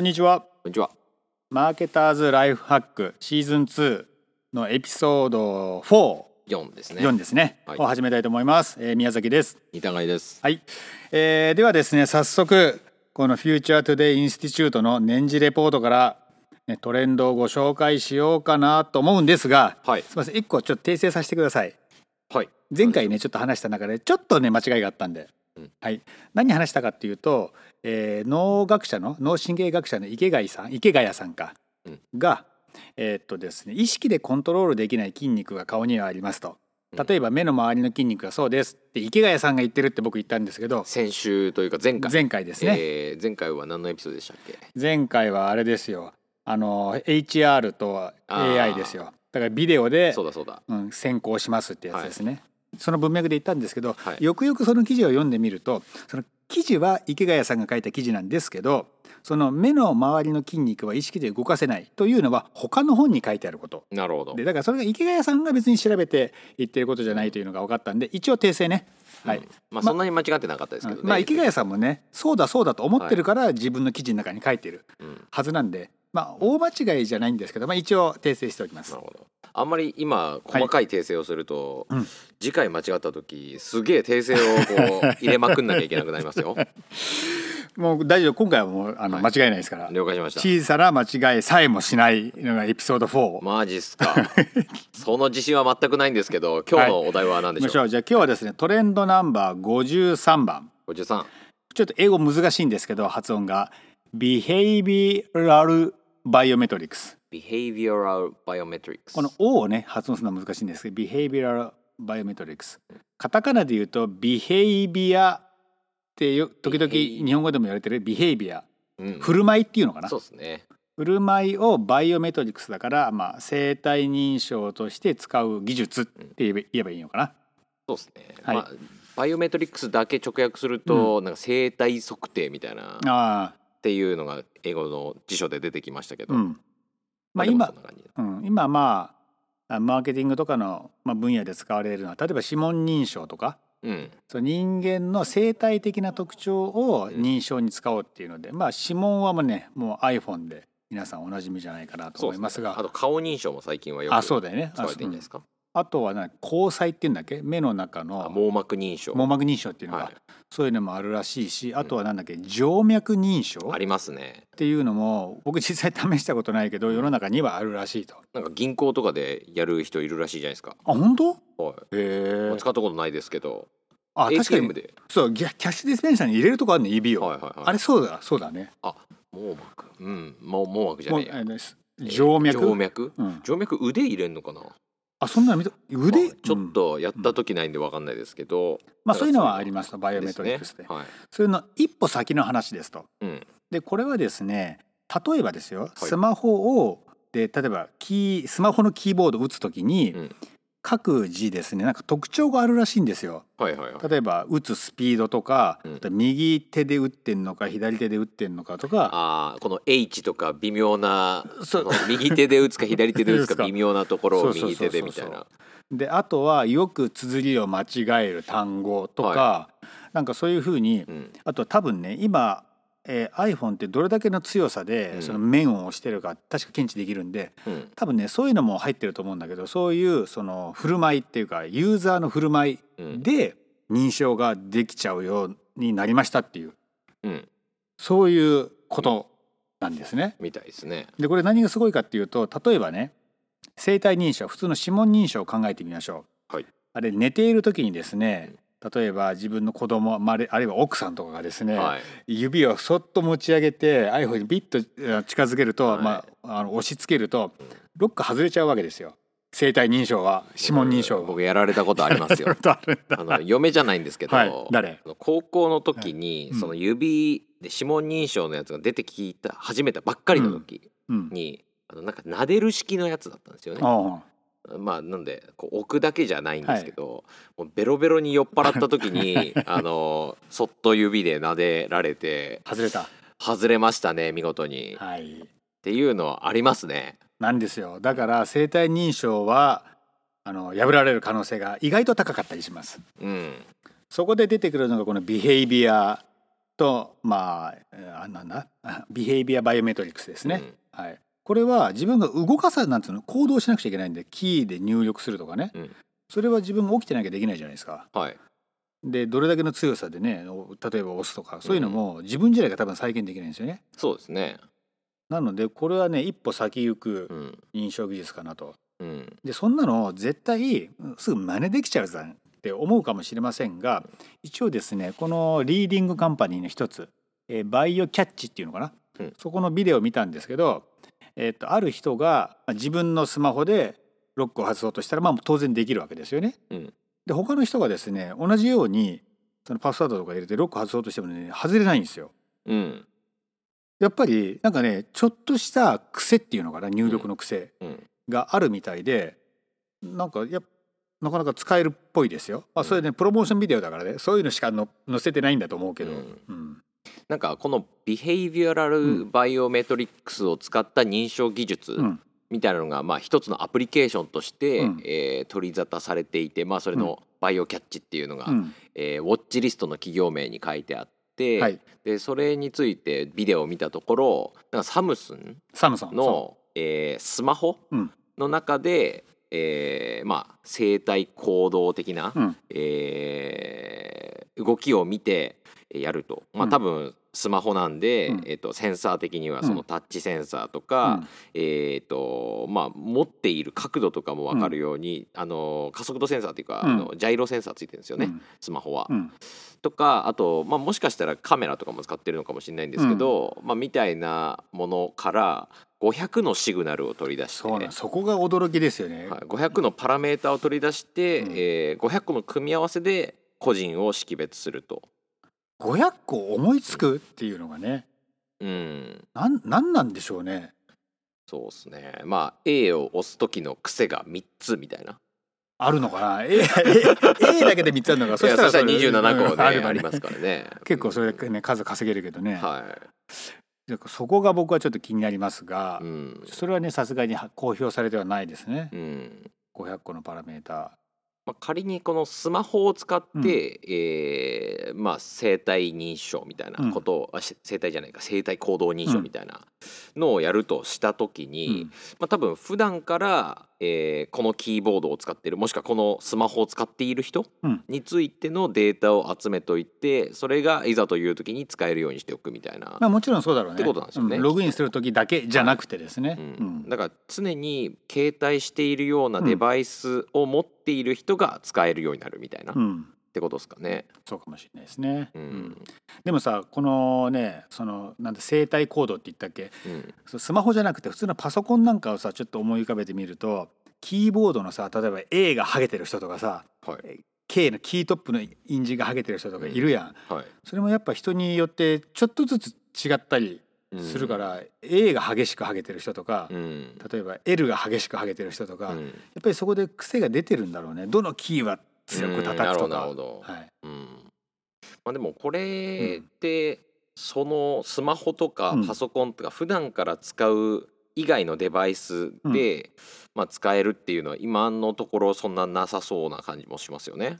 こんにちは。こんにちは。マーケターズライフハックシーズン2のエピソード4、4ですね。4ですね、はいを始めたいと思います。えー宮崎です。似たがいです。はい、えーではですね、早速この Future Today Institute の年次レポートから、ね、トレンドをご紹介しようかなと思うんですが、はいすみません、一個ちょっと訂正させてください。はい。前回ねちょっと話した中でちょっとね間違いがあったんで、うんはい、何話したかっていうと、えー脳学者の脳神経学者の池谷さん池谷さんか、うん。が、えーっとですね、意識でコントロールできない筋肉が顔にはありますと。例えば目の周りの筋肉がそうですって池谷さんが言ってるって僕言ったんですけど先週というか前回。前回ですね、えー前回は何のエピソードでしたっけ？前回はあれですよ。あの HR と AI ですよ。だからビデオでそうだそうだ。うん、先行しますってやつですね、その文脈で言ったんですけど、はいよくよくその記事を読んでみるとその記事は池谷さんが書いた記事なんですけどその目の周りの筋肉は意識で動かせないというのは他の本に書いてあることなるほどで。だからそれが池谷さんが別に調べて言ってることじゃないというのが分かったんで一応訂正ね。はいうんまあそんなに間違ってなかったですけどね。まあ池谷さんもねそうだそうだと思ってるから自分の記事の中に書いてるうんはずなんでまあ大間違いじゃないんですけど、まあ、一応訂正しておきますなる。ほど。あんまり今細かい訂正をすると、うん次回間違った時すげえ訂正をこう入れまくんなきゃいけなくなりますよ。もう大丈夫今回はもうあのはい間違いないですから。了解しました。小さな間違いさえもしないのがエピソード4。マジっすか。その自信は全くないんですけど、今日のお題は何でしょう？行きましょうじゃあ今日はですねトレンドナンバー53番おじさん。ちょっと英語難しいんですけど発音が Behavioral Biometrics Behavioral Biometrics。この O をね発音するのは難しいんですけど Behavioral Biometrics カタカナで言うと Behavior ってよ時々日本語でも言われてる Behavior うん。振る舞いっていうのかな？そうですね。振る舞いをバイオメトリクスだから、まあ、生体認証として使う技術って言えば言えばいいのかな？そうですね。はい。まあバイオメトリックスだけ直訳すると、なんか生体測定みたいなっあていうのが英語の辞書で出てきましたけど、あうん。まあ、今うん、今まああマーケティングとかの、まあ、分野で使われるのは例えば指紋認証とか。うん、その人間の生態的な特徴を認証に使おうっていうので、まあ指紋はもうねもう iPhone で皆さんおなじみじゃないかなと思いますが。ね。あと顔認証も最近はよくあそうだよね。使われてるんじゃないですか。あとはな虹彩っていうんだっけ？目の中あの網膜認証網膜認証っていうのが、はいそういうのもあるらしいしあとはなんだっけ？静脈認証ありますね。っていうのも僕実際試したことないけど世の中にはあるらしいと。なんか銀行とかでやる人いるらしいじゃないですか。あ本当？はい。へえまあ使ったことないですけど、あ確かにで？そうキャッシュディスペンサーに入れるとこあるね指を、はいはいはい。あれそうだそうだねあ網膜。うん。網網膜じゃもうねえや静脈、静脈？うん、静脈腕入れんのかな？あそんなの見た腕、まあちょっうんとやった時ないんでわかんないですけど、まあそういうのはありますとバイオメトリックスで。すね。はい。そういうの一歩先の話ですと。うん。でこれはですね例えばですよ、スマホをで例えばキースマホのキーボードを打つときに、うん各字ですねなんか特徴があるらしいんですよ。はいはいはい。例えば打つスピードとか、うん。右手で打ってんのか左手で打ってんのかとか。ああこの H とか微妙な右手で打つか左手で打つか か微妙なところを右手でみたいな。であとはよく綴りを間違える単語とか、はなんかそういうふうにうん。あと多分ね今、えー iPhone ってどれだけの強さで、うんその面を押してるか確か検知できるんでうん多分ねそういうのも入ってると思うんだけどそういうその振る舞いっていうかユーザーの振る舞いうんで認証ができちゃうようになりましたっていううんそういうことなんですね。みたいですね。でこれ何がすごいかっていうと例えばね生体認証普通の指紋認証を考えてみましょう。はいあれ寝ている時にですね例えば自分の子供まああるいは奥さんとかがですね、はい。指をそっと持ち上げて iPhone にビッとえ近づけると、はい。まあ、あの押し付けるとロック外れちゃうわけですよ。生体認証は指紋認証が。僕やられたことありますよ。あの嫁じゃないんですけど、はい。誰？高校の時に、うん。その指で指紋認証のやつが出てきた始めたばっかりの時うん。に、あのなんか撫でる式のやつだったんですよね。あまあなんでこう置くだけじゃないんですけど、もうベロベロに酔っ払った時に あのそっと指で撫でられてあ外れた。外れましたね見事に、っはい。ていうのはありますね。なんですよ。だから生体認証はあの破られる可能性が意外と高かったりします。うん、そこで出てくるのがこのビヘイビアとまあなんだ？ビヘイビアバイオメトリクスですね、はい、これは自分が動かさなんつうの行動しなくちゃいけないんでキーで入力するとかね、うん。それは自分が起きてなきゃできないじゃないですか。はい。でどれだけの強さでねお例えば押すとかそういうのも自分自体が多分再現できないんですよね。そうですね。なのでこれはね一歩先行うくん。認証技術かなと。うん。でそんなの絶対うんすぐ真似できちゃうじゃんって思うかもしれませんが一応ですねこのリーディングカンパニーの一つ、えーバイオキャッチっていうのかな、うん。そこのビデオを見たんですけど、えー、とある人がまあ自分のスマホでロックを外そうとしたらまあ当然できるわけですよね。うん。で他の人がですね同じようにそのパスワードとか入れてロック外そうとしてもね外れないんですよ。うん。やっぱりなんかねちょっとした癖っていうのかな入力の癖うん。があるみたいでなんかやっなかなか使えるっぽいですよ。まあ、それねプロモーションビデオだからねそういうのしかの載せてないんだと思うけど、うん。うんなんかこのビヘイビュアルバイオメトリックスを使った認証技術うん。みたいなのがまあ一つのアプリケーションとして、うん。えー取り沙汰されていて、まあ、それのバイオキャッチっていうのが、うん。えーウォッチリストの企業名に書いてあって、はい、でそれについてビデオを見たところなんかサムスンサムソン。の、えースマホうん。の中で、えーまあ、生体行動的な、うん。えー動きを見てやると、まあ、うん多分スマホなんで、うん。えー、とセンサー的にはうん。そのタッチセンサーとうか、ん。えーとまあ、持っている角度とかも分かるように、あの加速度センサーっていうか、うん。あのジャイロセンサーついてるんですよね、うん。スマホは。うん。とかあと、まあ、もしかしたらカメラとかも使ってるのかもしれないんですけど、まあ、みたいなものから500のシグナルを取り出してそこが驚きですよね。はい、500のパラメータを取り出して、うん。えー500個の組み合わせで個人を識別すると。500個思いつくっていうのがねうん。なんなんなんでしょうね。そうですね。まあ A を押す時の癖が3つみたいな。あるのかな？A, A, A だけで3つあるのか？そしたらそれ27個ね、あるのね。りますからね。結構それでね数稼げるけどね、はでそこが僕はちょっと気になりますがい、うん。それはねさすがに公表されてはないですね。うん。500個のパラメータまあ、仮にこのスマホを使って、えーまあ、生体認証みたいなことを、あし生体じゃないか生体行動認証みたいなのをやるとした時に、うん。まあ、多分普段から、えーこのキーボードを使っているもしくはこのスマホを使っている人うん。についてのデータを集めといてそれがいざという時に使えるようにしておくみたいな。まあもちろんそうだろうね。ってことなんですよね。うん。ログインする時だけじゃなくてですね、ううん。ん、だから常に携帯しているようなデバイスを持っている人が使えるようになるみたいな、っうんてことですかね。そうかもしれないですね、ううん。んでもさこのねそのなんだ生体コードって言ったっけ？うん。スマホじゃなくて普通のパソコンなんかをさちょっと思い浮かべてみるとキーボードのさ例えば A がハゲてる人とかさはい。K のキートップの印字がハゲてる人とかいるやん、はい。それもやっぱ人によってちょっとずつ違ったりするから、A が激しくハゲてる人とか、うん。例えば L が激しくハゲてる人とか、うん。やっぱりそこで癖が出てるんだろうね。どのキーは強く叩くとうんなか、るほどはい、うんまあ、でもこれってそのスマホとかうんパソコンとか普段から使う以外のデバイスで、まあ、使えるっていうのは今のところそんななさそうな感じもしますよね。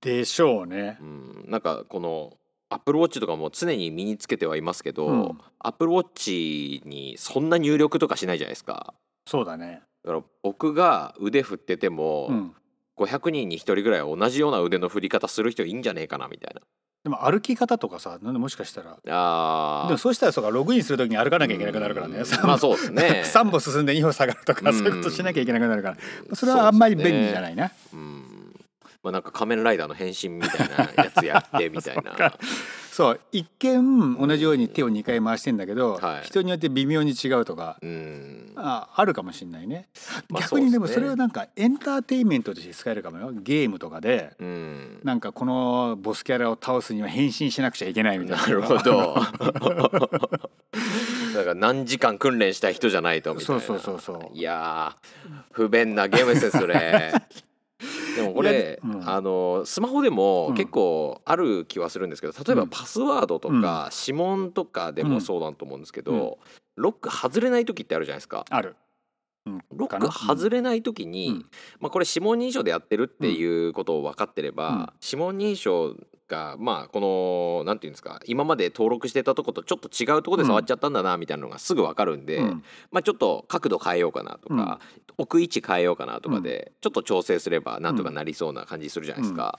でしょうねう。ん、なんかこのアップルウォッチとかも常に身につけてはいますけど、うんアップルウォッチにそんな入力とかしないじゃないですか。そうだね。だから僕が腕振ってても、うん。500人に1人ぐらいは同じような腕の振り方する人いいんじゃねえかなみたいな。でも歩き方とかさ、なんでもしかしたら。あでもそうしたらそうかログインするときに歩かなきゃいけなくなるからね。うんまあそうですね 3歩進んで2歩下がるとか、うんそういうことしなきゃいけなくなるから。それはあんまり便利じゃないな。うんまあなんか仮面ライダーの変身みたいなやつやってみたいな。そう一見同じように手を2回回してんだけど、はい人によって微妙に違うとか。うんああるかもしれないね、まあ逆にでもそれはなんかエンターテインメントとして使えるかもよ。ゲームとかでうん。なんかこのボスキャラを倒すには変身しなくちゃいけないみたいな。なるほど。だから何時間訓練した人じゃないとみたいな。そうそうそうそう。いやー不便なゲームですねそれ。でもこれ、うん。あのスマホでもうん。結構ある気はするんですけど例えばうん。パスワードとか指紋とかでもそうだと思うんですけど、ロック外れない時ってあるじゃないですか。ある、うん。ロック外れない時に、うん。まあ、これ指紋認証でやってるっていうことを分かってれば、うん。指紋認証がまあこのなんていうんですか今まで登録してたとことちょっと違うとこで触っちゃったんだなみたいなのがすぐ分かるんで、うん。まあちょっと角度変えようかなとか、置く位置変えようかなとかでちょっと調整すればなんとかなりそうな感じするじゃないですか。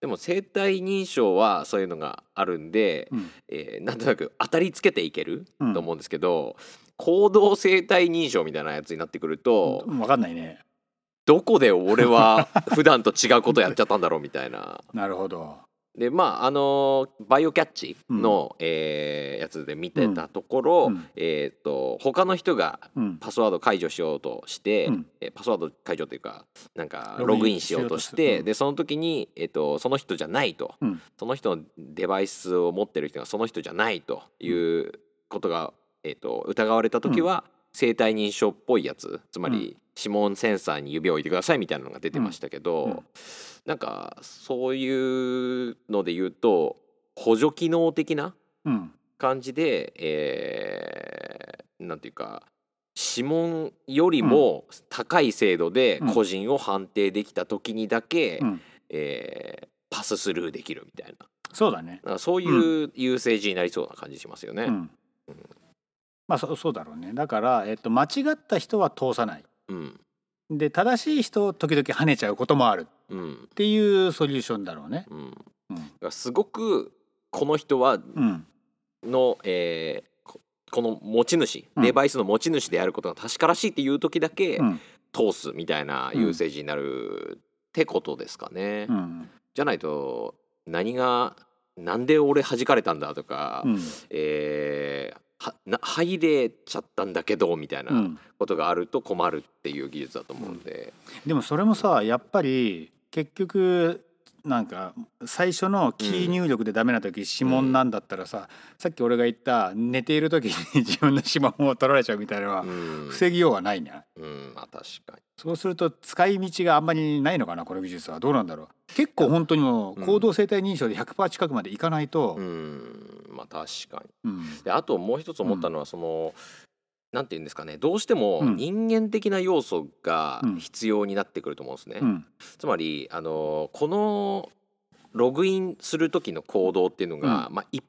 でも生体認証はそういうのがあるんで、うん。えーなんとなく当たりつけていけるうん。と思うんですけど、行動生体認証みたいなやつになってくると、分かんないね。どこで俺は普段と違うことやっちゃったんだろうみたいな。なるほどでまああのバイオキャッチの、えーやつで見てたところ、うん。えー、と他の人がうん。パスワード解除しようとして、うん。えーパスワード解除というかなんかログインしようとしてでその時に、えー、とその人じゃないと、うん。その人のデバイスを持ってる人がその人じゃないということが、えー、と疑われた時は、生体認証っぽいやつ。つまり指紋センサーに指を置いてくださいみたいなのが出てましたけど、うん。うんなんかそういうので言うと補助機能的なうん。感じで、えーなんていうか指紋よりも高い精度で個人を判定できた時にだけ、うん。えーパススルーできるみたいな。そうだね。そういう優勢時になりそうな感じしますよね。うんまあそそうだろうね。だから、えっと、間違った人は通さない。うん。で正しい人時々跳ねちゃうこともある。うん。っていうソリューションだろうね。うん、うん。らすごくこの人はうん。の、えーここの持ち主うん。デバイスの持ち主であることが確からしいっていう時だけうん。通すみたいな優勢時になるってことですかね。うん。じゃないと何がなんで俺弾かれたんだとか、うん。えー入れちゃったんだけどみたいうん。なことがあると困るっていう技術だと思うんで。でもそれもさやっぱり結局なんか最初のキー入力でダメな時、指紋なんだったらさ、さっき俺が言った寝ている時に 自分の指紋を取られちゃうみたいなのはうん。防ぎようがないね。うん。まあ確かに。そうすると使い道があんまりないのかなこの技術は。どうなんだろう。結構本当にもう行動生体認証で100%近くまでいかないとう、んまあ確かに。うん。であともう一つ思ったのはその、なんて言うんですかねどうしてもうん。人間的な要素がうん。必要になってくると思うんですね。うん。つまりあのこのログインする時の行動っていうのが、まあ、一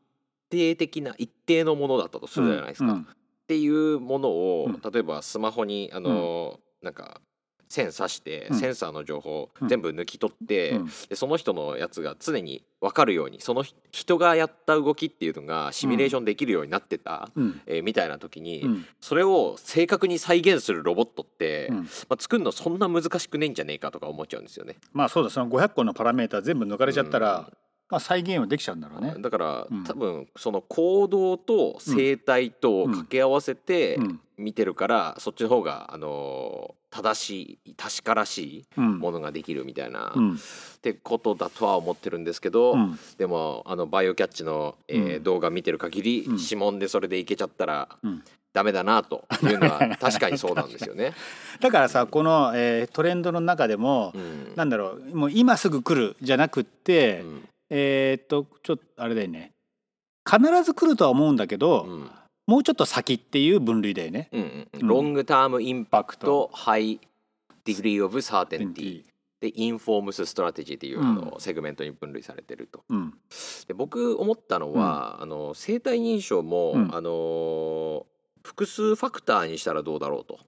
定的な一定のものだったとするじゃないですか。うん。っていうものを、うん。例えばスマホにあの、なんか線挿して、うん。センサーの情報うん。全部抜き取って、うん。でその人のやつが常に分かるようにその人人がやった動きっていうのがシミュレーションできるようになってた、うん。えーみたいな時に、うん。それを正確に再現するロボットって、うん。まあ、作るのそんな難しくねえんじゃねえかとか思っちゃうんですよね。まあそうだその500個のパラメータ全部抜かれちゃったら、うんまあ、再現はできちゃうんだろうね。だから、うん。多分その行動と生態と掛け合わせてうん。見てるから、そっちの方が、あのー正しい確からしいうん。ものができるみたいな、っうん。てことだとは思ってるんですけど、うん。でもあのバイオキャッチの、えーうん。動画見てる限り、うん。指紋でそれでいけちゃったら、うん。ダメだなというのは 確かにそうなんですよね。だからさこの、えートレンドの中でも、うん。なんだろうもう今すぐ来るじゃなくって、うんえーっとちょっとあれだよね。必ず来るとは思うんだけど、うん。もうちょっと先っていう分類だよね。うんうんうん。ロングタームインパクパトハイDegree of Certainty で Informs Strategy っていう、うん。あのセグメントに分類されてると。うん。で僕思ったのは、あの生体認証も、うん。あの複数ファクターにしたらどうだろうと。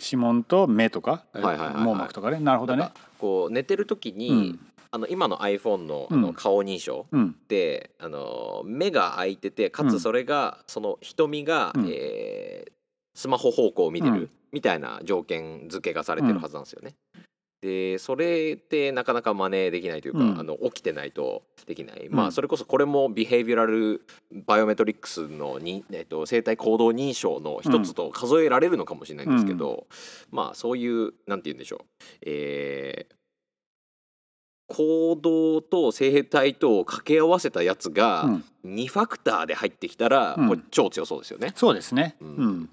指紋と目とか、網膜とかね。なるほどね。こう寝てる時に、うん。あの今の iPhone のあうん。の顔認証うん。で、あの目が開いててかうん。つそれが、その瞳が、うん。えースマホ方向を見てる、うん。みたいな条件付けがされてるはずなんですよね。でそれってなかなか真似できないというか、うん。あの起きてないとできない、うん。まあそれこそこれもビヘイビュラルバイオメトリックスのに、えっと、生体行動認証の一つと数えられるのかもしれないんですけど、まあそういうなんて言うんでしょう、えー行動と生態とを掛け合わせたやつがうん。2ファクターで入ってきたら、うん。これ超強そうですよね。そうですね。ううんん。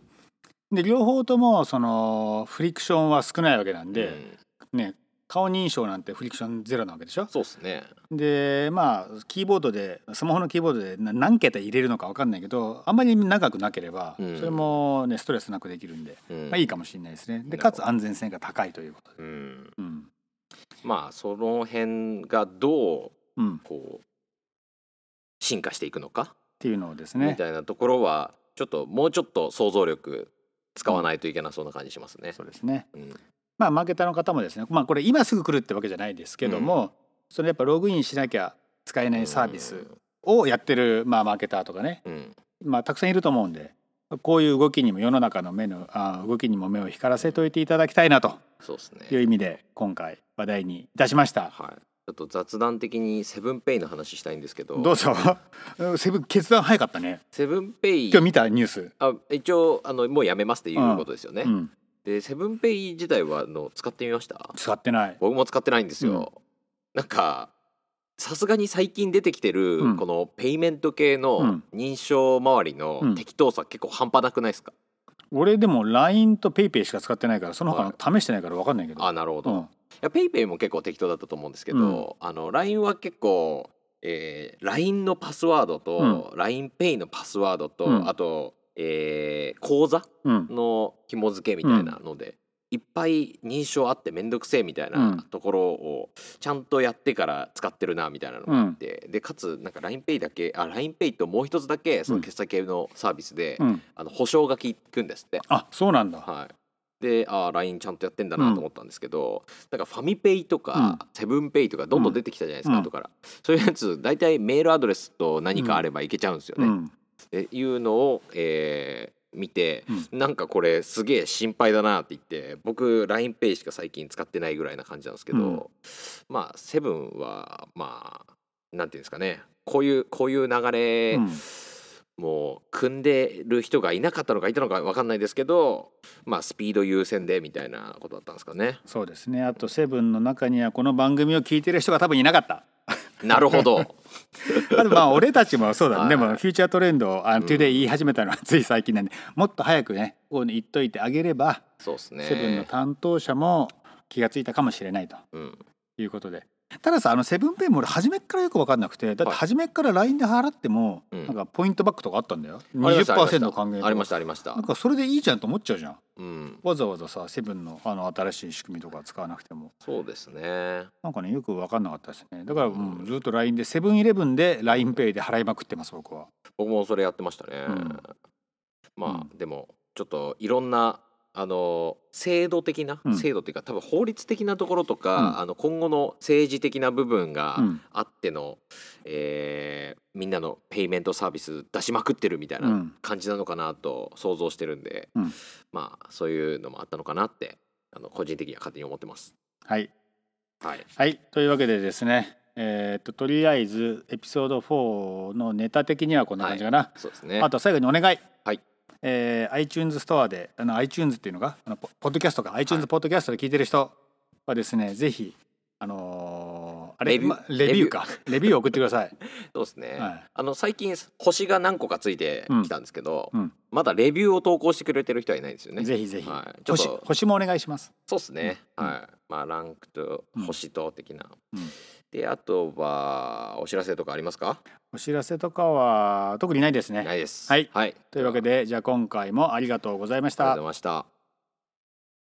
で両方ともそのフリクションは少ないわけなんで、うんね顔認証なんてフリクションゼロなわけでしょ？そうですね。でまあキーボードでスマホのキーボードでな何桁入れるのか分かんないけどあんまり長くなければ、うん。それもねストレスなくできるんで、うん。まあ、いいかもしれないですね。でかつ安全性が高いということで、うん。うん。まあその辺がどううん。こう進化していくのか？っていうのをですみねたいなところはちょっともうちょっと想像力使わないといけなそうな感じしますね。そうですね。うんまあマーケターの方もですねまあこれ今すぐ来るってわけじゃないですけども、そのやっぱログインしなきゃ使えないサービスをやってる、まあ、マーケターとかね、うん。まあ、たくさんいると思うんでこういう動きにも世の中の目のあ動きにも目を光らせておいていただきたいなという意味で今回話題にいたしました。はい、ちょっと雑談的にセブンペイの話したいんですけど。どうぞ。セブン決断早かったね。セブンペイ。今日見たニュース、あ一応あのもうやめますっていうことですよね。うん、でセブンペイ自体はあの使ってみました？使ってない。僕も使ってないんですよ。なんかさすがに最近出てきてる、うん。このペイメント系うのん。認証周りのうん。適当さ結構半端なくないですか、俺でも LINE と PayPay しか使ってないからその他の試してないから分かんないけど、あなるほど。いうん。や PayPay も結構適当だったと思うんですけど、あの LINE は結構、えー、LINE のパスワードと、LINEPay のパスワードと、うん。あと、えー口座うん。の紐付けみたいなので、いっぱい認証あってめんどくせえみたいうん。なところをちゃんとやってから使ってるなみたいなのがあって、でかつなんか LINEPay だけあ LINEPay ともう一つだけその決済系のサービスで、うん、あの保証が効くんですって。あそうなんだ、はい。であ LINE ちゃんとやってんだなと思ったんですけど、なんかファミペイとか、セブンペイとかどんどん出てきたじゃないですか、うん。後から。そういうやつ大体メールアドレスと何かあればいけちゃうんですよね。いうのを、えー見て、なんかこれすげえ心配だなって言って僕 LINEPay しか最近使ってないぐらいな感じなんですけど、うん。まあセブンはまあなんていうんですかね。こういうこういう流れ、うん。もう組んでる人がいなかったのかいたのか分かんないですけどまあスピード優先でみたいなことだったんですかね。そうですね。あとセブンの中にはこの番組を聞いてる人が多分いなかったなるほど。あとまあ俺たちもそうだね、はい。でも Future Trend をあの、うん。トゥデイ言い始めたのは つい最近なんでもっと早くねこう言っといてあげれば、そうですね。セブンの担当者も気がついたかもしれないとうん、いうことでたださあのセブンペイも俺初めっからよく分かんなくてだってはい。初めっから LINE で払っても、うん。なんかポイントバックとかあったんだよ。ありました20%還元ありましたありました。なん。かそれでいいじゃんと思っちゃうじゃん。うん、わざわざさセブンのあの新しい仕組みとか使わなくても。そうですね。なんかねよく分かんなかったですね。だから、うん、ずっと LINE でセブンイレブンで LINEPay で払いまくってます僕は。僕もそれやってましたね。うん。まあ、でもちょっといろんなあの制度的な、うん。制度っていうか多分法律的なところとか、うん。あの今後の政治的な部分がうん。あっての、えーみんなのペイメントサービス出しまくってるみたいうなん。感じなのかなと想像してるんで、うん。まあそういうのもあったのかなってあの個人的には勝手に思ってます。はい。はい、はい。というわけでですねえーっととりあえずエピソード4のネタ的にはこんな感じかな、そうですね。あと最後にお願い、はいえー iTunes ストアであの iTunes っていうのがあのポポッドキャストか。iTunes はい。ポッドキャストで聞いてる人はですね、ぜひあのーあれレビュー。まレビューか。レビュー。を送ってください。そうですね、はい。あの最近星が何個かついてきたんですけど、うん。まだレビューを投稿してくれてる人はいないんですよね。ぜひぜひ、はい、ちょっ星と星もお願いします、そうですね、うん。はい。まあランクとうん星と的な、うんであとはお知らせとかありますか？お知らせとかは特にないですね。ないです。はい。はい、というわけでじゃあ今回もありがとうございました。ありがとうございました